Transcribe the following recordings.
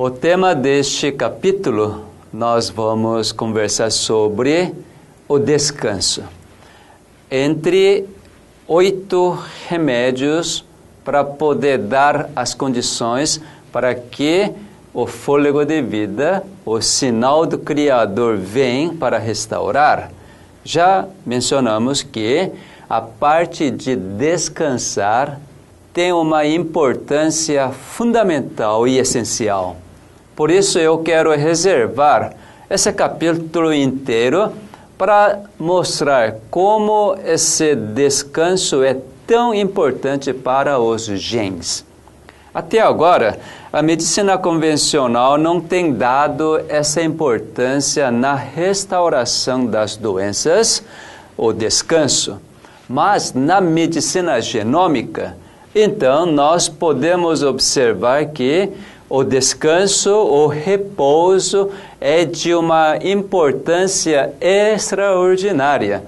O tema deste capítulo nós vamos conversar sobre o descanso. Entre oito remédios para poder dar as condições para que o fôlego de vida, o sinal do Criador, vem para restaurar. Já mencionamos que a parte de descansar tem uma importância fundamental e essencial. Por isso eu quero reservar esse capítulo inteiro para mostrar como esse descanso é tão importante para os genes. Até agora, a medicina convencional não tem dado essa importância na restauração das doenças, o descanso. Mas na medicina genômica, então nós podemos observar que o descanso, o repouso é de uma importância extraordinária.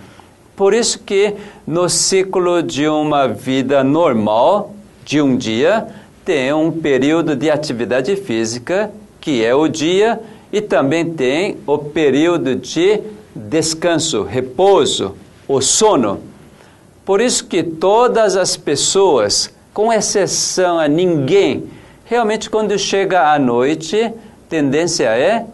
Por isso que no ciclo de uma vida normal, de um dia, tem um período de atividade física, que é o dia, e também tem o período de descanso, repouso, o sono. Por isso que todas as pessoas, com exceção a ninguém, realmente quando chega à noite, tendência é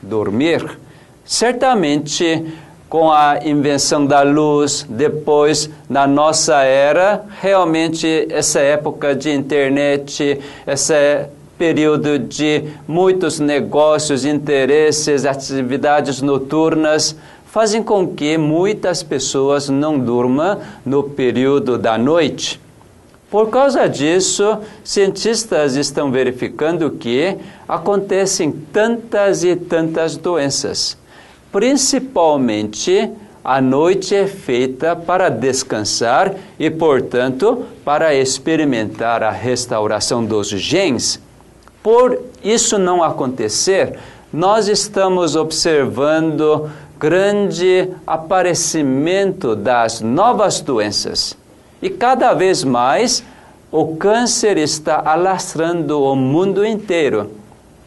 dormir. Certamente com a invenção da luz, depois na nossa era, realmente essa época de internet, esse período de muitos negócios, interesses, atividades noturnas, fazem com que muitas pessoas não durmam no período da noite. Por causa disso, cientistas estão verificando que acontecem tantas e tantas doenças Principalmente, a noite é feita para descansar e, portanto, para experimentar a restauração dos genes. Por isso não acontecer, nós estamos observando grande aparecimento das novas doenças. E cada vez mais o câncer está alastrando o mundo inteiro.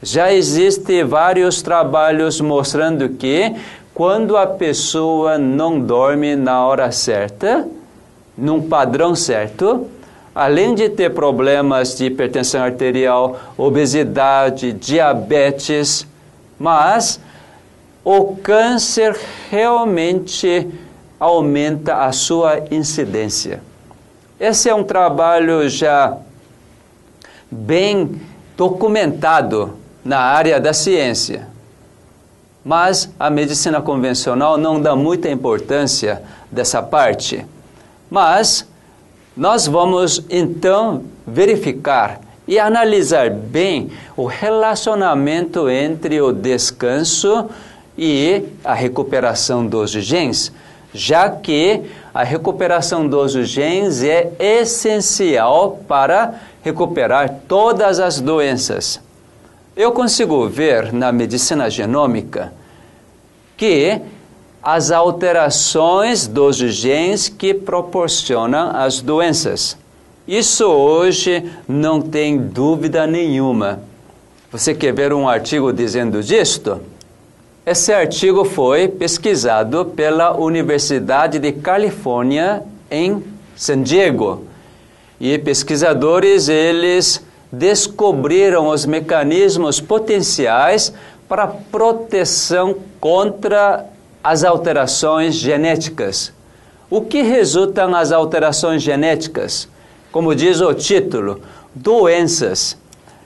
Já existem vários trabalhos mostrando que quando a pessoa não dorme na hora certa, num padrão certo, além de ter problemas de hipertensão arterial, obesidade, diabetes, mas o câncer realmente aumenta a sua incidência. Esse é um trabalho já bem documentado na área da ciência. Mas a medicina convencional não dá muita importância dessa parte. Mas nós vamos então verificar e analisar bem o relacionamento entre o descanso e a recuperação dos genes, já que a recuperação dos genes é essencial para recuperar todas as doenças. Eu consigo ver na medicina genômica que as alterações dos genes que proporcionam as doenças. Isso hoje não tem dúvida nenhuma. Você quer ver um artigo dizendo disto? Esse artigo foi pesquisado pela Universidade de Califórnia em San Diego. E pesquisadores, eles descobriram os mecanismos potenciais para proteção contra as alterações genéticas. O que resultam as alterações genéticas? Como diz o título, doenças.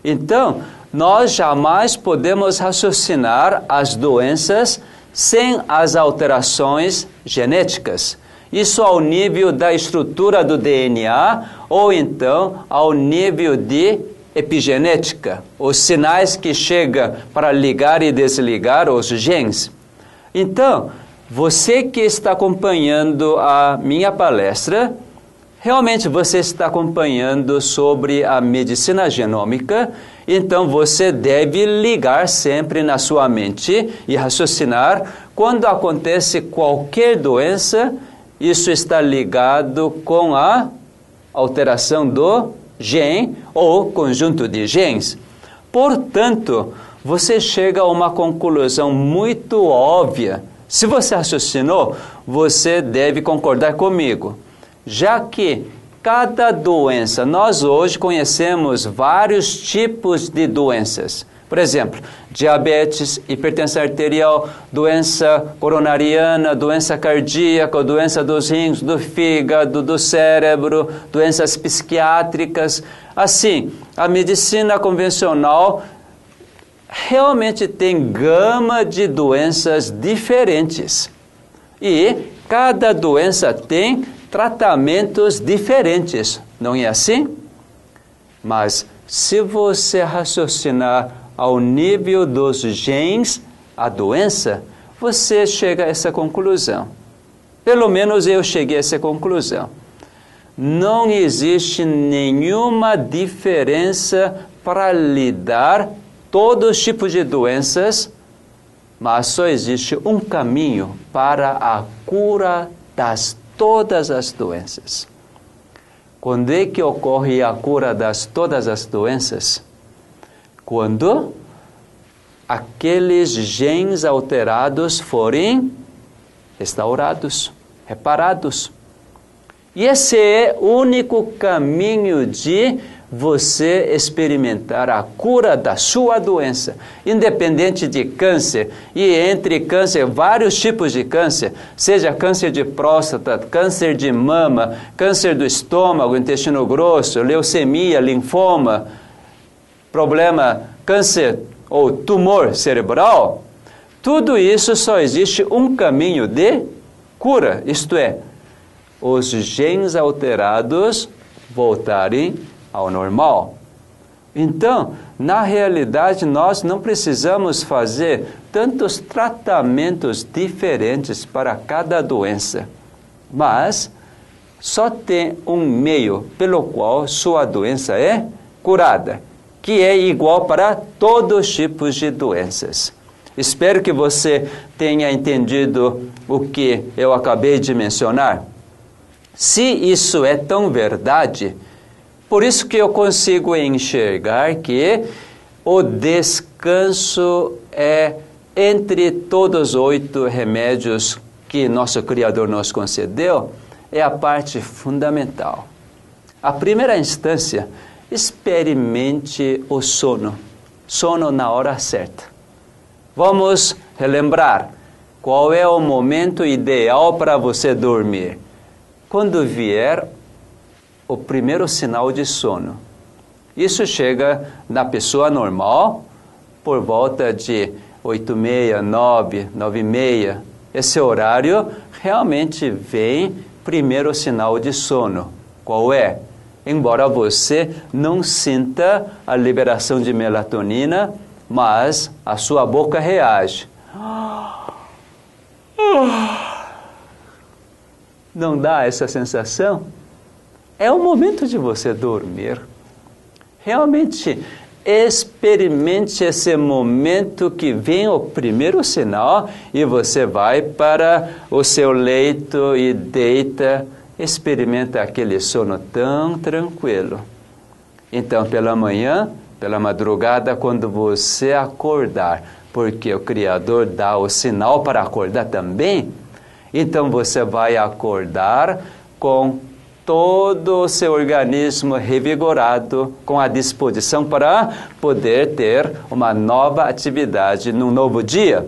Então, nós jamais podemos raciocinar as doenças sem as alterações genéticas. Isso ao nível da estrutura do DNA ou então ao nível de epigenética, os sinais que chegam para ligar e desligar os genes. Então, você que está acompanhando a minha palestra, realmente você está acompanhando sobre a medicina genômica, então você deve ligar sempre na sua mente e raciocinar quando acontece qualquer doença, isso está ligado com a alteração do gene ou conjunto de genes. Portanto, você chega a uma conclusão muito óbvia. Se você raciocinou, você deve concordar comigo. Já que cada doença, nós hoje conhecemos vários tipos de doenças. Por exemplo, diabetes, hipertensão arterial, doença coronariana, doença cardíaca, doença dos rins, do fígado, do cérebro, doenças psiquiátricas. Assim, a medicina convencional realmente tem gama de doenças diferentes. E cada doença tem tratamentos diferentes, não é assim? Mas se você raciocinar ao nível dos genes a doença, você chega a essa conclusão. Pelo menos eu cheguei a essa conclusão. Não existe nenhuma diferença para lidar todos os tipos de doenças, mas só existe um caminho para a cura das todas as doenças. Quando é que ocorre a cura das todas as doenças? quando aqueles genes alterados forem restaurados, reparados. E esse é o único caminho de você experimentar a cura da sua doença, independente de câncer, e entre câncer, vários tipos de câncer, seja câncer de próstata, câncer de mama, câncer do estômago, intestino grosso, leucemia, linfoma, problema câncer ou tumor cerebral, tudo isso só existe um caminho de cura, isto é, os genes alterados voltarem ao normal. Então, na realidade, nós não precisamos fazer tantos tratamentos diferentes para cada doença, mas só tem um meio pelo qual sua doença é curada que é igual para todos os tipos de doenças. Espero que você tenha entendido o que eu acabei de mencionar. Se isso é tão verdade, por isso que eu consigo enxergar que o descanso é entre todos os oito remédios que nosso Criador nos concedeu, é a parte fundamental. A primeira instância experimente o sono. Sono na hora certa. Vamos relembrar qual é o momento ideal para você dormir. Quando vier o primeiro sinal de sono. Isso chega na pessoa normal por volta de 8 e meia, 9, 9 e meia. Esse horário realmente vem primeiro sinal de sono. Qual é? embora você não sinta a liberação de melatonina, mas a sua boca reage. Não dá essa sensação? É o momento de você dormir. Realmente, experimente esse momento que vem o primeiro sinal e você vai para o seu leito e deita experimenta aquele sono tão tranquilo. Então, pela manhã, pela madrugada, quando você acordar, porque o Criador dá o sinal para acordar também, então você vai acordar com todo o seu organismo revigorado, com a disposição para poder ter uma nova atividade num novo dia.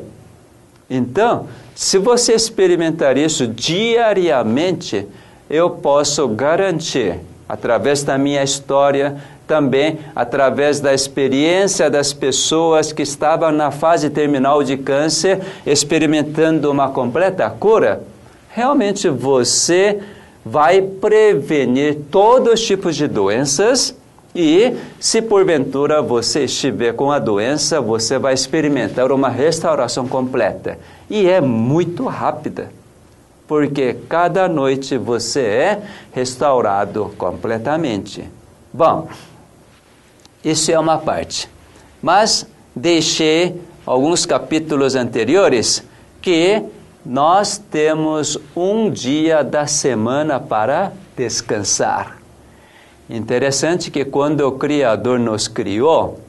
Então, se você experimentar isso diariamente, eu posso garantir, através da minha história, também através da experiência das pessoas que estavam na fase terminal de câncer, experimentando uma completa cura, realmente você vai prevenir todos os tipos de doenças. E se porventura você estiver com a doença, você vai experimentar uma restauração completa. E é muito rápida porque cada noite você é restaurado completamente. Bom, isso é uma parte. Mas deixei alguns capítulos anteriores que nós temos um dia da semana para descansar. Interessante que quando o Criador nos criou,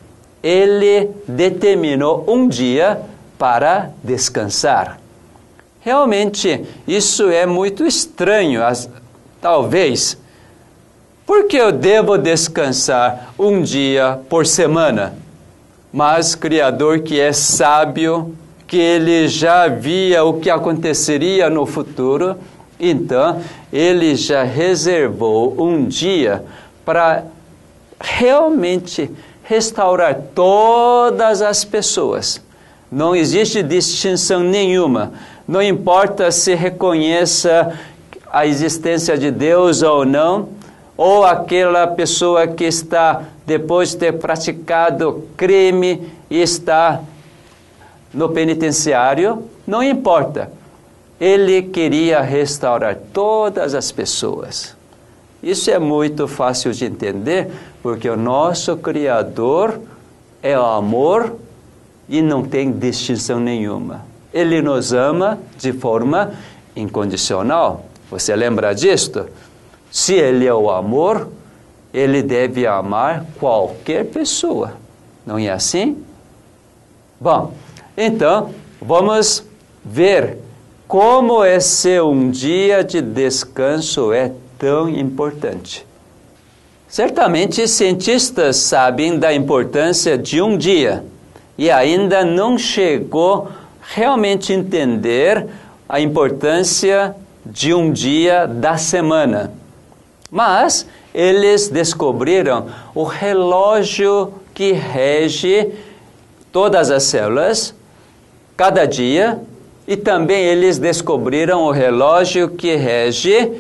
ele determinou um dia para descansar. Realmente, isso é muito estranho, talvez. Por que eu devo descansar um dia por semana? Mas Criador que é sábio, que ele já via o que aconteceria no futuro, então ele já reservou um dia para realmente restaurar todas as pessoas. Não existe distinção nenhuma. Não importa se reconheça a existência de Deus ou não, ou aquela pessoa que está, depois de ter praticado crime está no penitenciário, não importa. Ele queria restaurar todas as pessoas. Isso é muito fácil de entender, porque o nosso Criador é o amor e não tem distinção nenhuma. Ele nos ama de forma incondicional. Você lembra disto? Se ele é o amor, ele deve amar qualquer pessoa. Não é assim? Bom, então vamos ver como esse um dia de descanso é tão importante. Certamente cientistas sabem da importância de um dia e ainda não chegou realmente entender a importância de um dia da semana. Mas eles descobriram o relógio que rege todas as células, cada dia, e também eles descobriram o relógio que rege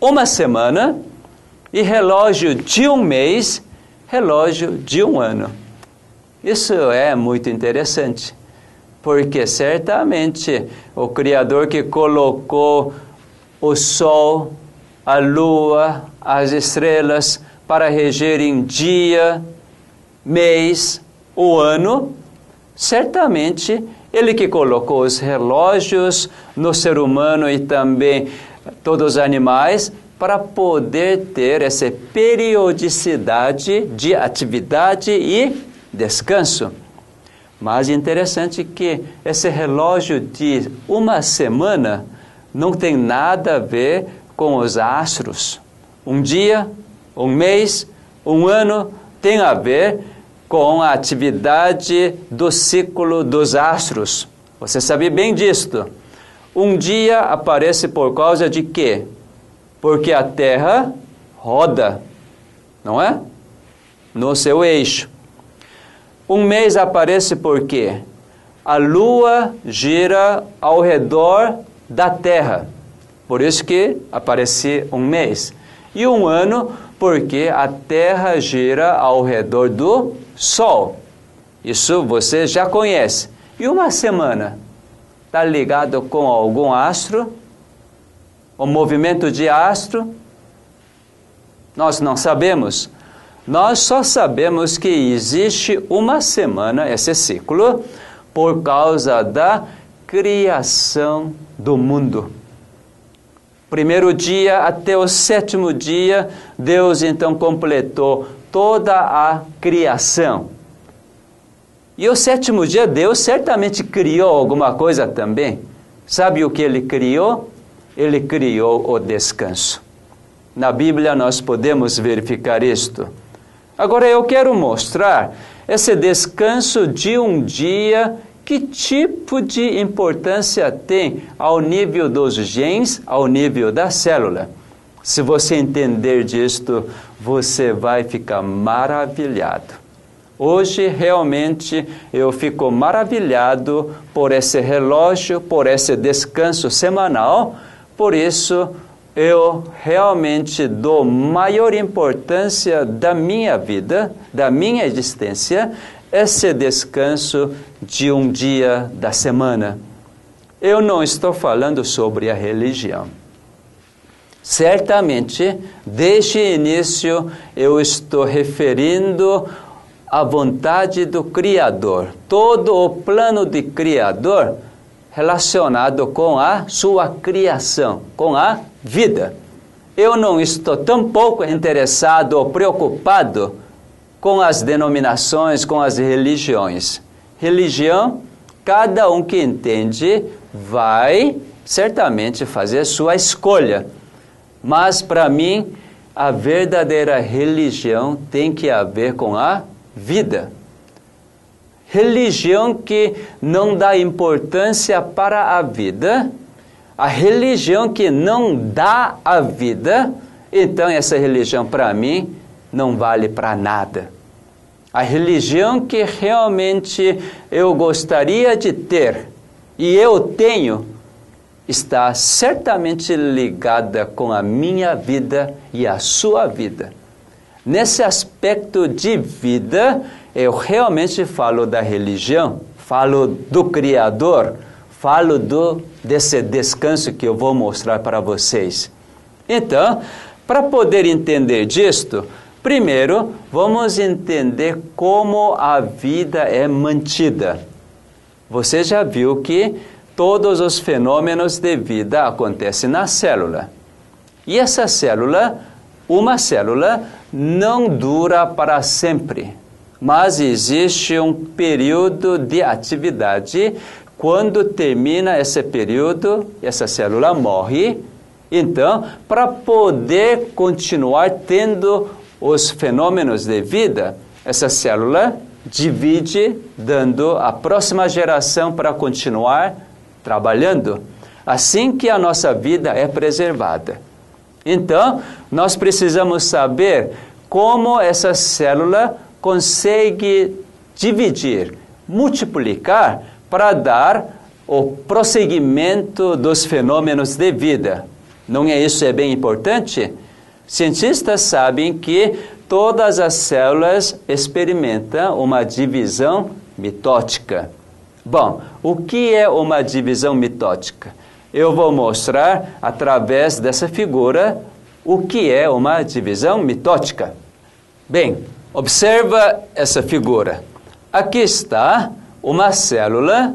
uma semana, e relógio de um mês, relógio de um ano. Isso é muito interessante, porque certamente o Criador que colocou o Sol, a Lua, as estrelas para regerem dia, mês, o ano, certamente ele que colocou os relógios no ser humano e também todos os animais para poder ter essa periodicidade de atividade e descanso. Mas interessante que esse relógio de uma semana não tem nada a ver com os astros. Um dia, um mês, um ano tem a ver com a atividade do ciclo dos astros. Você sabe bem disto. Um dia aparece por causa de quê? Porque a Terra roda, não é? No seu eixo. Um mês aparece por quê? A Lua gira ao redor da Terra. Por isso que aparece um mês. E um ano porque a Terra gira ao redor do Sol. Isso você já conhece. E uma semana está ligado com algum astro? O movimento de astro? Nós não sabemos. Nós só sabemos que existe uma semana, esse ciclo, por causa da criação do mundo. Primeiro dia até o sétimo dia, Deus então completou toda a criação. E o sétimo dia, Deus certamente criou alguma coisa também. Sabe o que ele criou? Ele criou o descanso. Na Bíblia nós podemos verificar isto. Agora eu quero mostrar esse descanso de um dia, que tipo de importância tem ao nível dos genes, ao nível da célula. Se você entender disto, você vai ficar maravilhado. Hoje realmente eu fico maravilhado por esse relógio, por esse descanso semanal, por isso eu realmente dou maior importância da minha vida, da minha existência, esse descanso de um dia da semana. Eu não estou falando sobre a religião. Certamente, desde o início, eu estou referindo à vontade do Criador, todo o plano de Criador relacionado com a sua criação, com a vida. Eu não estou tão pouco interessado ou preocupado com as denominações, com as religiões. Religião, cada um que entende vai certamente fazer sua escolha. Mas para mim, a verdadeira religião tem que haver com a vida. Religião que não dá importância para a vida, a religião que não dá a vida, então essa religião para mim não vale para nada. A religião que realmente eu gostaria de ter e eu tenho está certamente ligada com a minha vida e a sua vida. Nesse aspecto de vida, eu realmente falo da religião, falo do Criador, falo do, desse descanso que eu vou mostrar para vocês. Então, para poder entender disto, primeiro vamos entender como a vida é mantida. Você já viu que todos os fenômenos de vida acontecem na célula. E essa célula, uma célula, não dura para sempre, mas existe um período de atividade. Quando termina esse período, essa célula morre então, para poder continuar tendo os fenômenos de vida, essa célula divide, dando a próxima geração para continuar trabalhando. Assim que a nossa vida é preservada. Então, nós precisamos saber como essa célula consegue dividir, multiplicar para dar o prosseguimento dos fenômenos de vida. Não é isso é bem importante? Cientistas sabem que todas as células experimentam uma divisão mitótica. Bom, o que é uma divisão mitótica? Eu vou mostrar através dessa figura o que é uma divisão mitótica. Bem, observa essa figura. Aqui está uma célula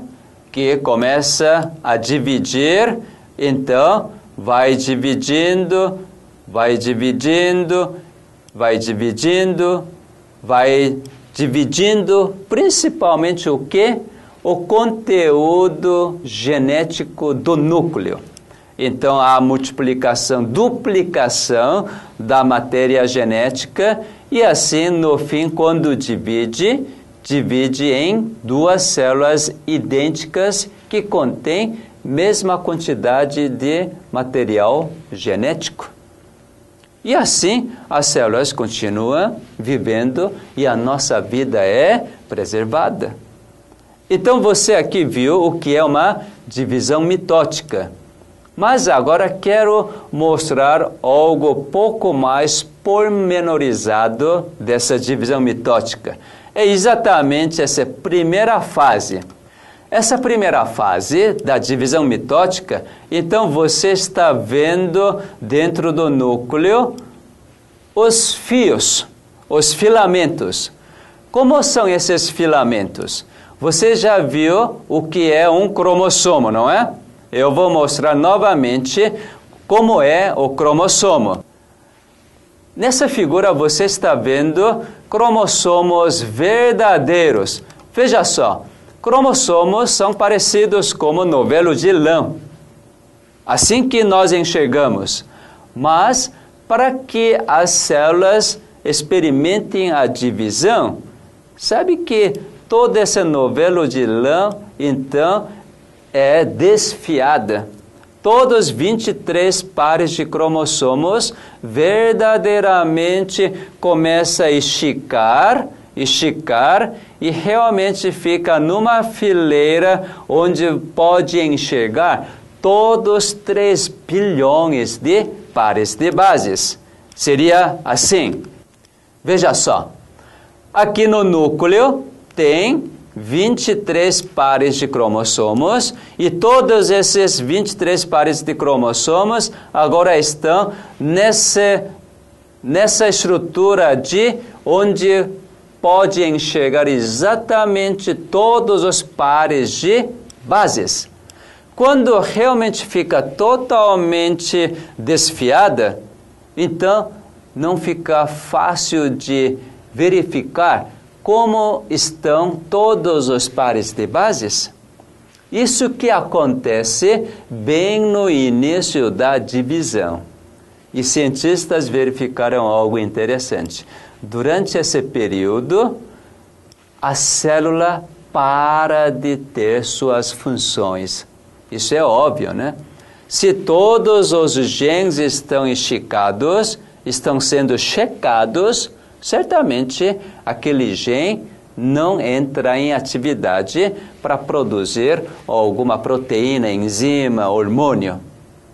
que começa a dividir, então vai dividindo, vai dividindo, vai dividindo, vai dividindo, principalmente o que? O conteúdo genético do núcleo. Então, a multiplicação, duplicação da matéria genética, e assim, no fim, quando divide, divide em duas células idênticas que contêm mesma quantidade de material genético. E assim as células continuam vivendo e a nossa vida é preservada. Então você aqui viu o que é uma divisão mitótica. Mas agora quero mostrar algo pouco mais pormenorizado dessa divisão mitótica. É exatamente essa primeira fase essa primeira fase da divisão mitótica, então você está vendo dentro do núcleo os fios, os filamentos. Como são esses filamentos? Você já viu o que é um cromossomo, não é? Eu vou mostrar novamente como é o cromossomo. Nessa figura você está vendo cromossomos verdadeiros. Veja só, cromossomos são parecidos como novelo de lã. Assim que nós enxergamos. Mas, para que as células experimentem a divisão, sabe que todo esse novelo de lã, então, é desfiada. Todos 23 pares de cromossomos verdadeiramente começam a esticar, esticar e realmente fica numa fileira onde pode enxergar todos 3 bilhões de pares de bases. Seria assim. Veja só. Aqui no núcleo tem 23 pares de cromossomos e todos esses 23 pares de cromossomos agora estão nessa, nessa estrutura de onde pode enxergar exatamente todos os pares de bases. Quando realmente fica totalmente desfiada, então não fica fácil de verificar como estão todos os pares de bases? Isso que acontece bem no início da divisão. E cientistas verificaram algo interessante. Durante esse período, a célula para de ter suas funções. Isso é óbvio, né? Se todos os genes estão esticados, estão sendo checados, certamente aquele gene não entra em atividade para produzir alguma proteína, enzima, hormônio.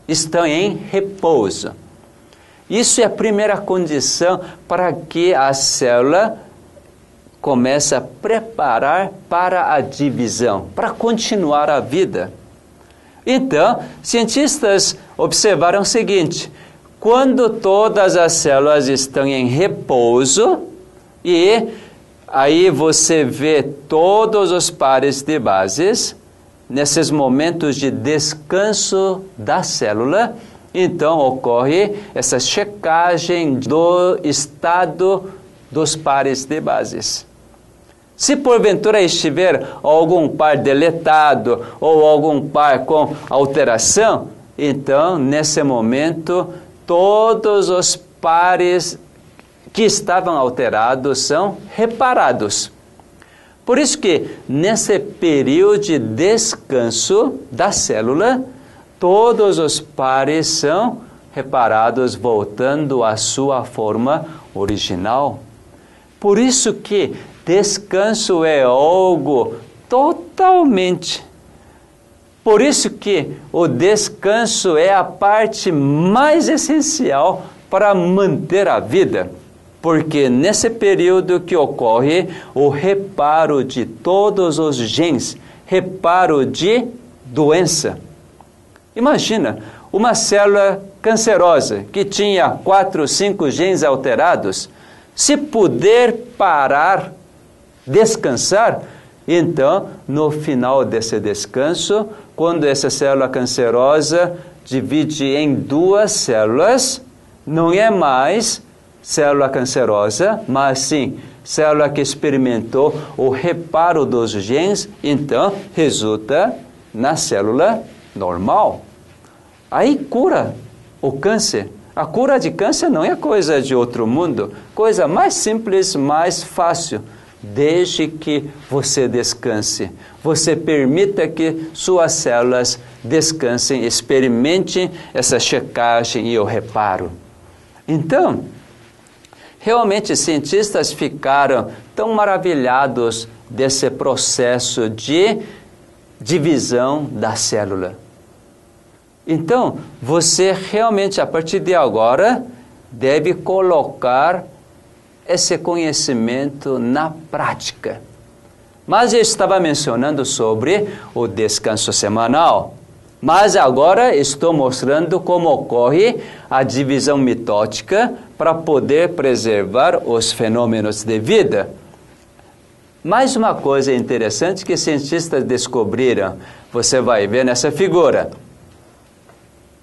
Estão em repouso. Isso é a primeira condição para que a célula comece a preparar para a divisão, para continuar a vida. Então, cientistas observaram o seguinte: quando todas as células estão em repouso e aí você vê todos os pares de bases nesses momentos de descanso da célula, então ocorre essa checagem do estado dos pares de bases. Se porventura estiver algum par deletado ou algum par com alteração, então nesse momento todos os pares que estavam alterados são reparados. Por isso que nesse período de descanso da célula, todos os pares são reparados voltando à sua forma original. Por isso que descanso é algo totalmente. Por isso que o descanso é a parte mais essencial para manter a vida. Porque nesse período que ocorre o reparo de todos os genes, reparo de doença. Imagina uma célula cancerosa que tinha quatro, cinco genes alterados, se puder parar descansar, então, no final desse descanso, quando essa célula cancerosa divide em duas células, não é mais célula cancerosa, mas sim célula que experimentou o reparo dos genes, então resulta na célula normal. Aí cura o câncer. A cura de câncer não é coisa de outro mundo, coisa mais simples, mais fácil desde que você descanse. Você permita que suas células descansem, experimentem essa checagem e o reparo. Então, realmente cientistas ficaram tão maravilhados desse processo de divisão da célula. Então, você realmente, a partir de agora, deve colocar esse conhecimento na prática. Mas eu estava mencionando sobre o descanso semanal. Mas agora estou mostrando como ocorre a divisão mitótica para poder preservar os fenômenos de vida. Mais uma coisa interessante que cientistas descobriram, você vai ver nessa figura.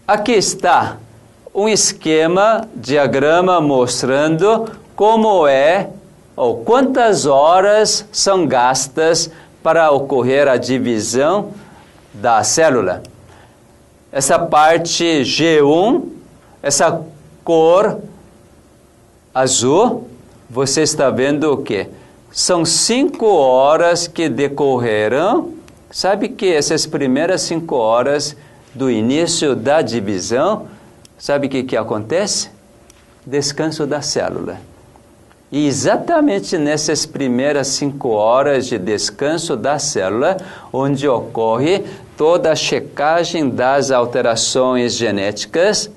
Aqui está um esquema, diagrama mostrando como é ou quantas horas são gastas para ocorrer a divisão da célula. Essa parte G1, essa cor azul, você está vendo o que? São cinco horas que decorreram. Sabe que essas primeiras cinco horas do início da divisão, sabe o que, que acontece? Descanso da célula. E exatamente nessas primeiras cinco horas de descanso da célula, onde ocorre toda a checagem das alterações genéticas,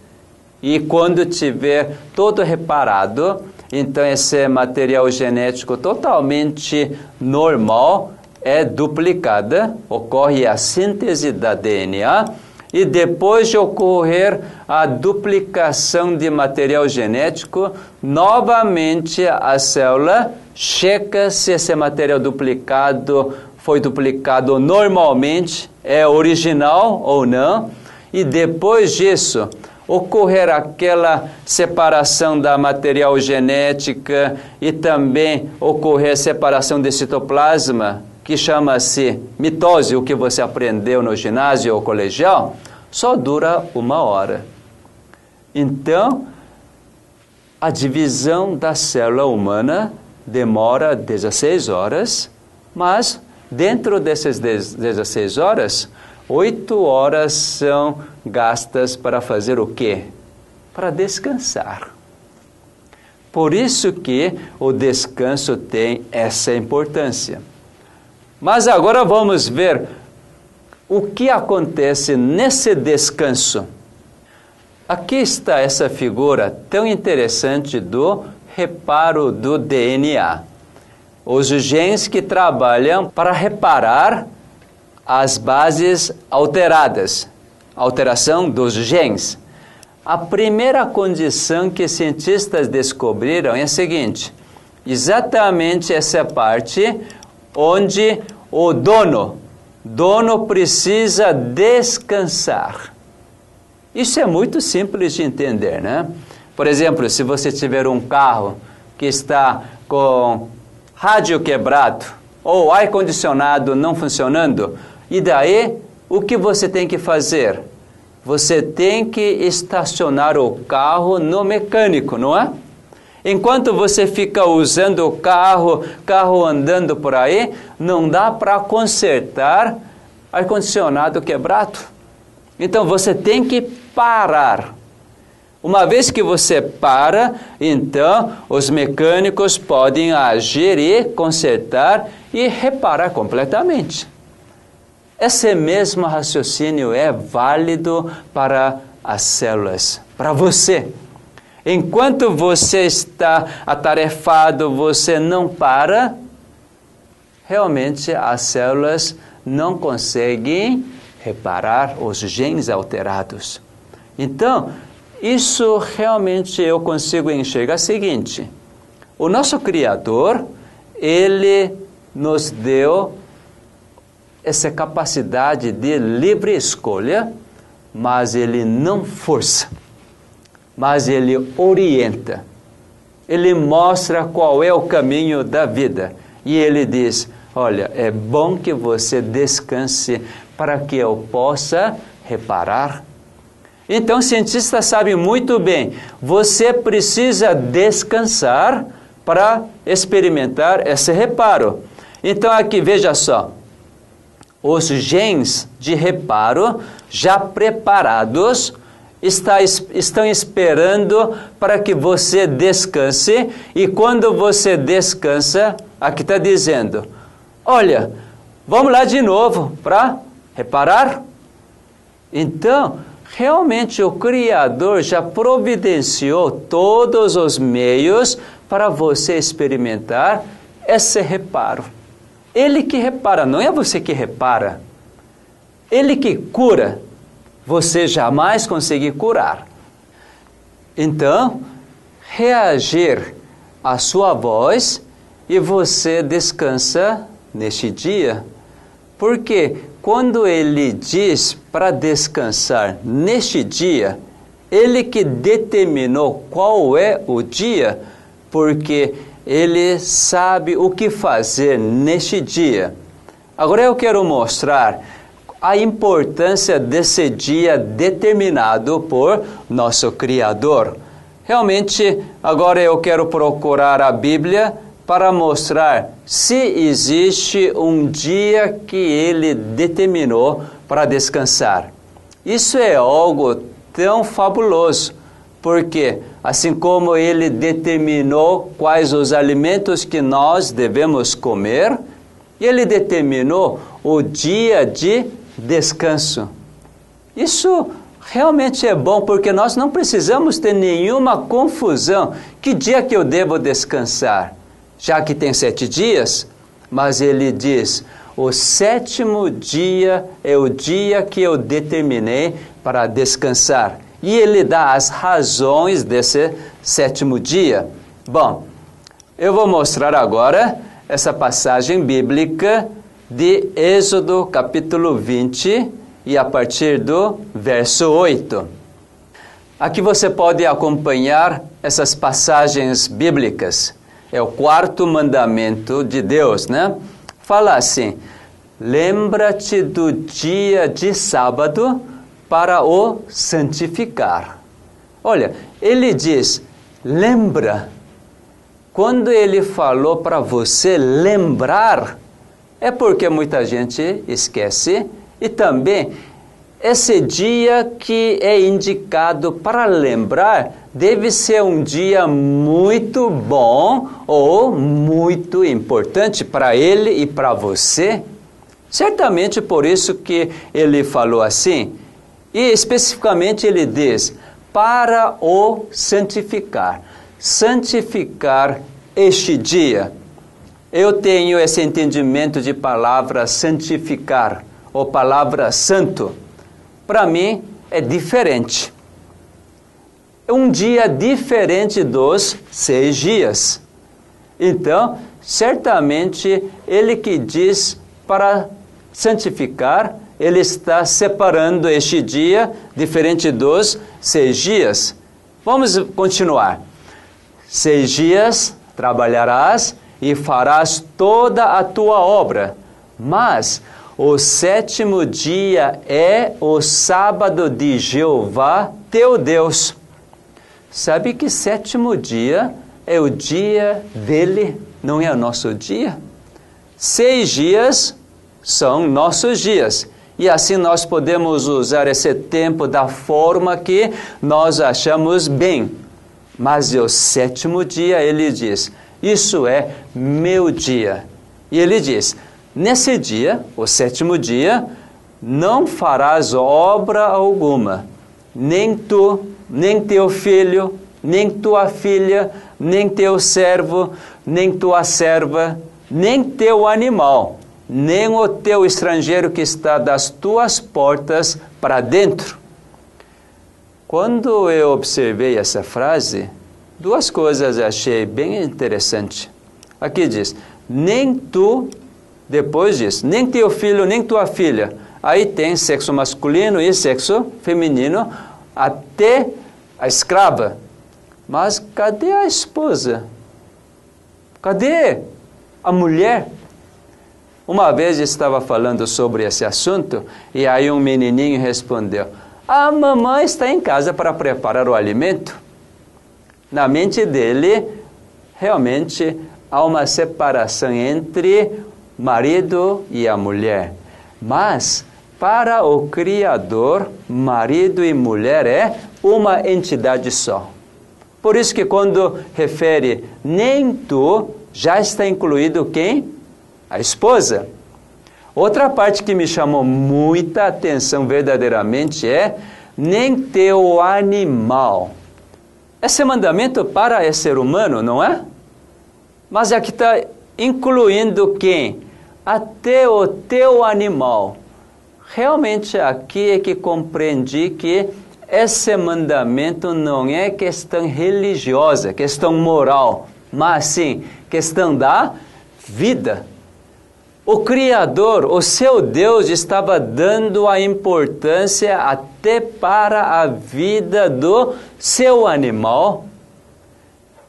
e quando tiver todo reparado, então esse material genético totalmente normal é duplicada, ocorre a síntese da DNA e depois de ocorrer a duplicação de material genético, novamente a célula checa se esse material duplicado foi duplicado normalmente, é original ou não, e depois disso, ocorrer aquela separação da material genética e também ocorrer a separação de citoplasma, que chama-se mitose, o que você aprendeu no ginásio ou colegial, só dura uma hora. Então, a divisão da célula humana demora 16 horas, mas dentro dessas 16 horas, 8 horas são gastas para fazer o quê? Para descansar. Por isso que o descanso tem essa importância. Mas agora vamos ver o que acontece nesse descanso. Aqui está essa figura tão interessante do reparo do DNA. Os genes que trabalham para reparar as bases alteradas, alteração dos genes. A primeira condição que cientistas descobriram é a seguinte: exatamente essa parte onde o dono, dono precisa descansar. Isso é muito simples de entender, né? Por exemplo, se você tiver um carro que está com rádio quebrado ou ar condicionado não funcionando, e daí o que você tem que fazer? Você tem que estacionar o carro no mecânico, não é? Enquanto você fica usando o carro, carro andando por aí, não dá para consertar ar-condicionado quebrado. Então você tem que parar. Uma vez que você para, então os mecânicos podem agir e consertar e reparar completamente. Esse mesmo raciocínio é válido para as células, para você. Enquanto você está atarefado, você não para, realmente as células não conseguem reparar os genes alterados. Então, isso realmente eu consigo enxergar o seguinte: o nosso Criador, ele nos deu essa capacidade de livre escolha, mas ele não força, mas ele orienta. Ele mostra qual é o caminho da vida. E ele diz: Olha, é bom que você descanse para que eu possa reparar então, cientista sabe muito bem, você precisa descansar para experimentar esse reparo. Então, aqui veja só, os genes de reparo já preparados está, estão esperando para que você descanse, e quando você descansa, aqui está dizendo: olha, vamos lá de novo para reparar. Então, Realmente o Criador já providenciou todos os meios para você experimentar esse reparo. Ele que repara, não é você que repara. Ele que cura, você jamais consegue curar. Então, reagir à sua voz e você descansa neste dia. Porque quando ele diz para descansar neste dia, ele que determinou qual é o dia, porque ele sabe o que fazer neste dia. Agora eu quero mostrar a importância desse dia determinado por nosso Criador. Realmente, agora eu quero procurar a Bíblia para mostrar se existe um dia que ele determinou para descansar. Isso é algo tão fabuloso, porque assim como ele determinou quais os alimentos que nós devemos comer, ele determinou o dia de descanso. Isso realmente é bom porque nós não precisamos ter nenhuma confusão. Que dia que eu devo descansar? já que tem sete dias, mas ele diz: o sétimo dia é o dia que eu determinei para descansar. E ele dá as razões desse sétimo dia. Bom, eu vou mostrar agora essa passagem bíblica de Êxodo capítulo 20 e a partir do verso 8. Aqui você pode acompanhar essas passagens bíblicas. É o quarto mandamento de Deus, né? Fala assim: Lembra-te do dia de sábado para o santificar. Olha, ele diz: lembra. Quando ele falou para você lembrar, é porque muita gente esquece e também esse dia que é indicado para lembrar deve ser um dia muito bom ou muito importante para ele e para você. Certamente por isso que ele falou assim, e especificamente ele diz: para o santificar. Santificar este dia. Eu tenho esse entendimento de palavra santificar, ou palavra santo. Para mim é diferente. É um dia diferente dos seis dias. Então, certamente, ele que diz para santificar, ele está separando este dia diferente dos seis dias. Vamos continuar. Seis dias trabalharás e farás toda a tua obra, mas o sétimo dia é o sábado de Jeová teu Deus. Sabe que sétimo dia é o dia dele, não é o nosso dia? Seis dias são nossos dias. E assim nós podemos usar esse tempo da forma que nós achamos bem. Mas o sétimo dia ele diz: Isso é meu dia. E ele diz: Nesse dia, o sétimo dia, não farás obra alguma, nem tu, nem teu filho, nem tua filha, nem teu servo, nem tua serva, nem teu animal nem o teu estrangeiro que está das tuas portas para dentro. Quando eu observei essa frase, duas coisas achei bem interessante. Aqui diz: nem tu, depois diz, nem teu filho, nem tua filha. Aí tem sexo masculino e sexo feminino, até a escrava. Mas cadê a esposa? Cadê a mulher? Uma vez estava falando sobre esse assunto e aí um menininho respondeu: A mamãe está em casa para preparar o alimento. Na mente dele, realmente há uma separação entre marido e a mulher. Mas para o Criador, marido e mulher é uma entidade só. Por isso que quando refere nem tu, já está incluído quem? a esposa. Outra parte que me chamou muita atenção verdadeiramente é nem teu animal. Esse mandamento para é ser humano, não é? Mas aqui está incluindo quem? Até o teu animal. Realmente aqui é que compreendi que esse mandamento não é questão religiosa, questão moral, mas sim questão da vida. O Criador, o seu Deus, estava dando a importância até para a vida do seu animal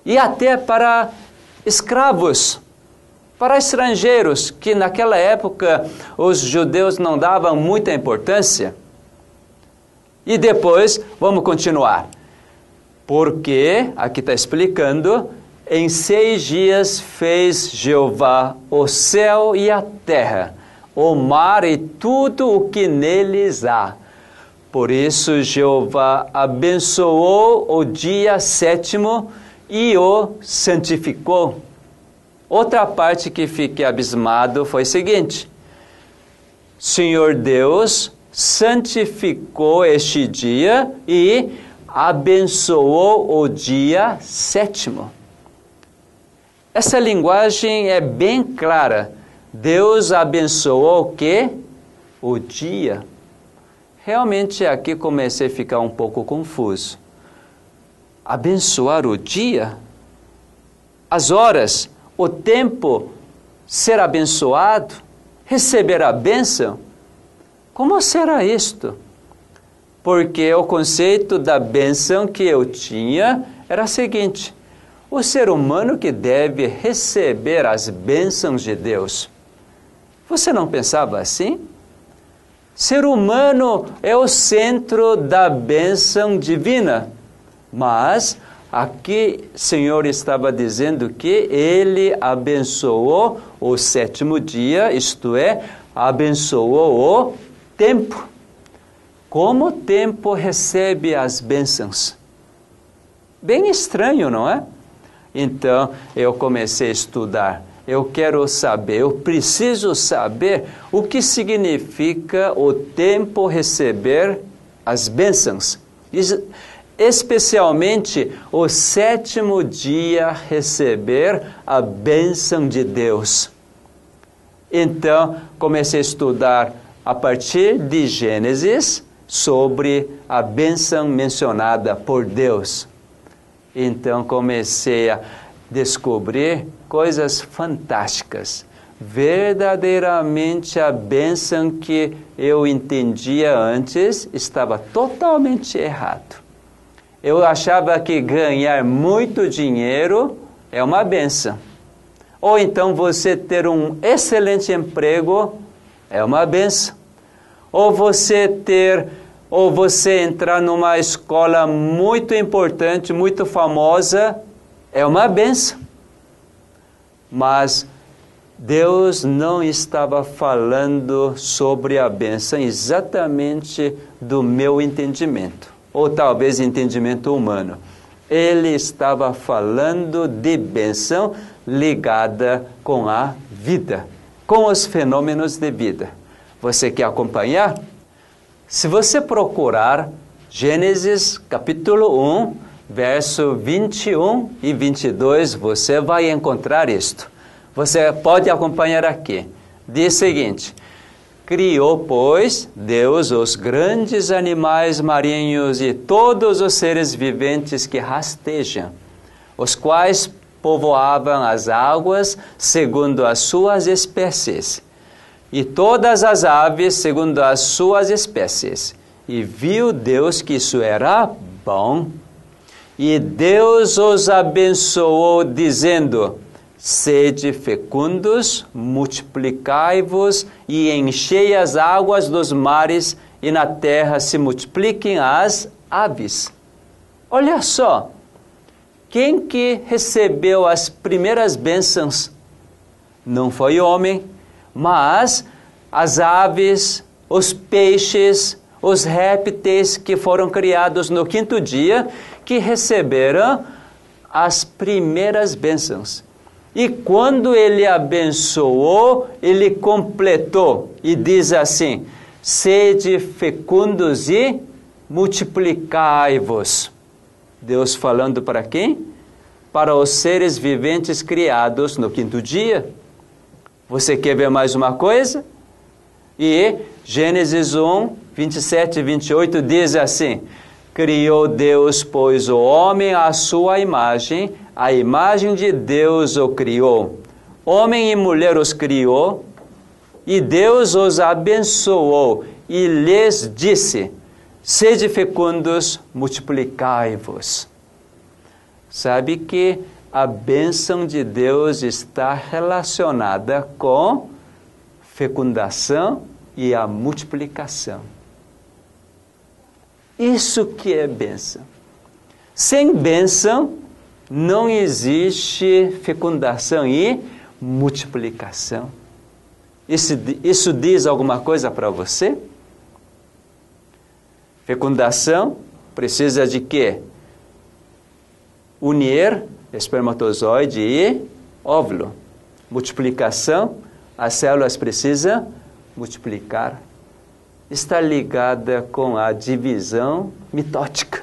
e até para escravos, para estrangeiros, que naquela época os judeus não davam muita importância. E depois, vamos continuar. Porque, aqui está explicando, em seis dias fez Jeová o céu e a terra, o mar e tudo o que neles há. Por isso Jeová abençoou o dia sétimo e o santificou. Outra parte que fiquei abismado foi a seguinte: Senhor Deus santificou este dia e abençoou o dia sétimo. Essa linguagem é bem clara. Deus abençoou o quê? O dia. Realmente aqui comecei a ficar um pouco confuso. Abençoar o dia? As horas, o tempo, ser abençoado, receber a bênção? Como será isto? porque o conceito da bênção que eu tinha era o seguinte: o ser humano que deve receber as bênçãos de Deus. Você não pensava assim? Ser humano é o centro da bênção divina, mas aqui o Senhor estava dizendo que ele abençoou o sétimo dia, isto é, abençoou o tempo. Como o tempo recebe as bênçãos? Bem estranho, não é? Então eu comecei a estudar. Eu quero saber, eu preciso saber o que significa o tempo receber as bênçãos. Especialmente o sétimo dia receber a bênção de Deus. Então comecei a estudar a partir de Gênesis sobre a bênção mencionada por Deus. Então comecei a descobrir coisas fantásticas. Verdadeiramente a bênção que eu entendia antes estava totalmente errado. Eu achava que ganhar muito dinheiro é uma bênção. Ou então você ter um excelente emprego é uma benção. Ou você ter ou você entrar numa escola muito importante, muito famosa, é uma benção. Mas Deus não estava falando sobre a benção exatamente do meu entendimento, ou talvez entendimento humano. Ele estava falando de benção ligada com a vida, com os fenômenos de vida. Você quer acompanhar? Se você procurar Gênesis capítulo 1, verso 21 e 22, você vai encontrar isto. Você pode acompanhar aqui. Diz o seguinte: Criou, pois, Deus os grandes animais marinhos e todos os seres viventes que rastejam, os quais povoavam as águas segundo as suas espécies, e todas as aves segundo as suas espécies. E viu Deus que isso era bom. E Deus os abençoou, dizendo: Sede fecundos, multiplicai-vos e enchei as águas dos mares, e na terra se multipliquem as aves. Olha só, quem que recebeu as primeiras bênçãos? Não foi homem, mas as aves, os peixes, os répteis que foram criados no quinto dia, que receberam as primeiras bênçãos. E quando ele abençoou, ele completou e diz assim: sede fecundos e multiplicai-vos. Deus falando para quem? Para os seres viventes criados no quinto dia. Você quer ver mais uma coisa? E Gênesis 1, 27 e 28 diz assim: Criou Deus, pois, o homem à sua imagem, a imagem de Deus o criou. Homem e mulher os criou, e Deus os abençoou e lhes disse: Sede fecundos, multiplicai-vos. Sabe que a bênção de Deus está relacionada com fecundação e a multiplicação. Isso que é bênção. Sem bênção, não existe fecundação e multiplicação. Isso, isso diz alguma coisa para você? Fecundação precisa de quê? Unir espermatozoide e óvulo. Multiplicação, as células precisam multiplicar. Está ligada com a divisão mitótica.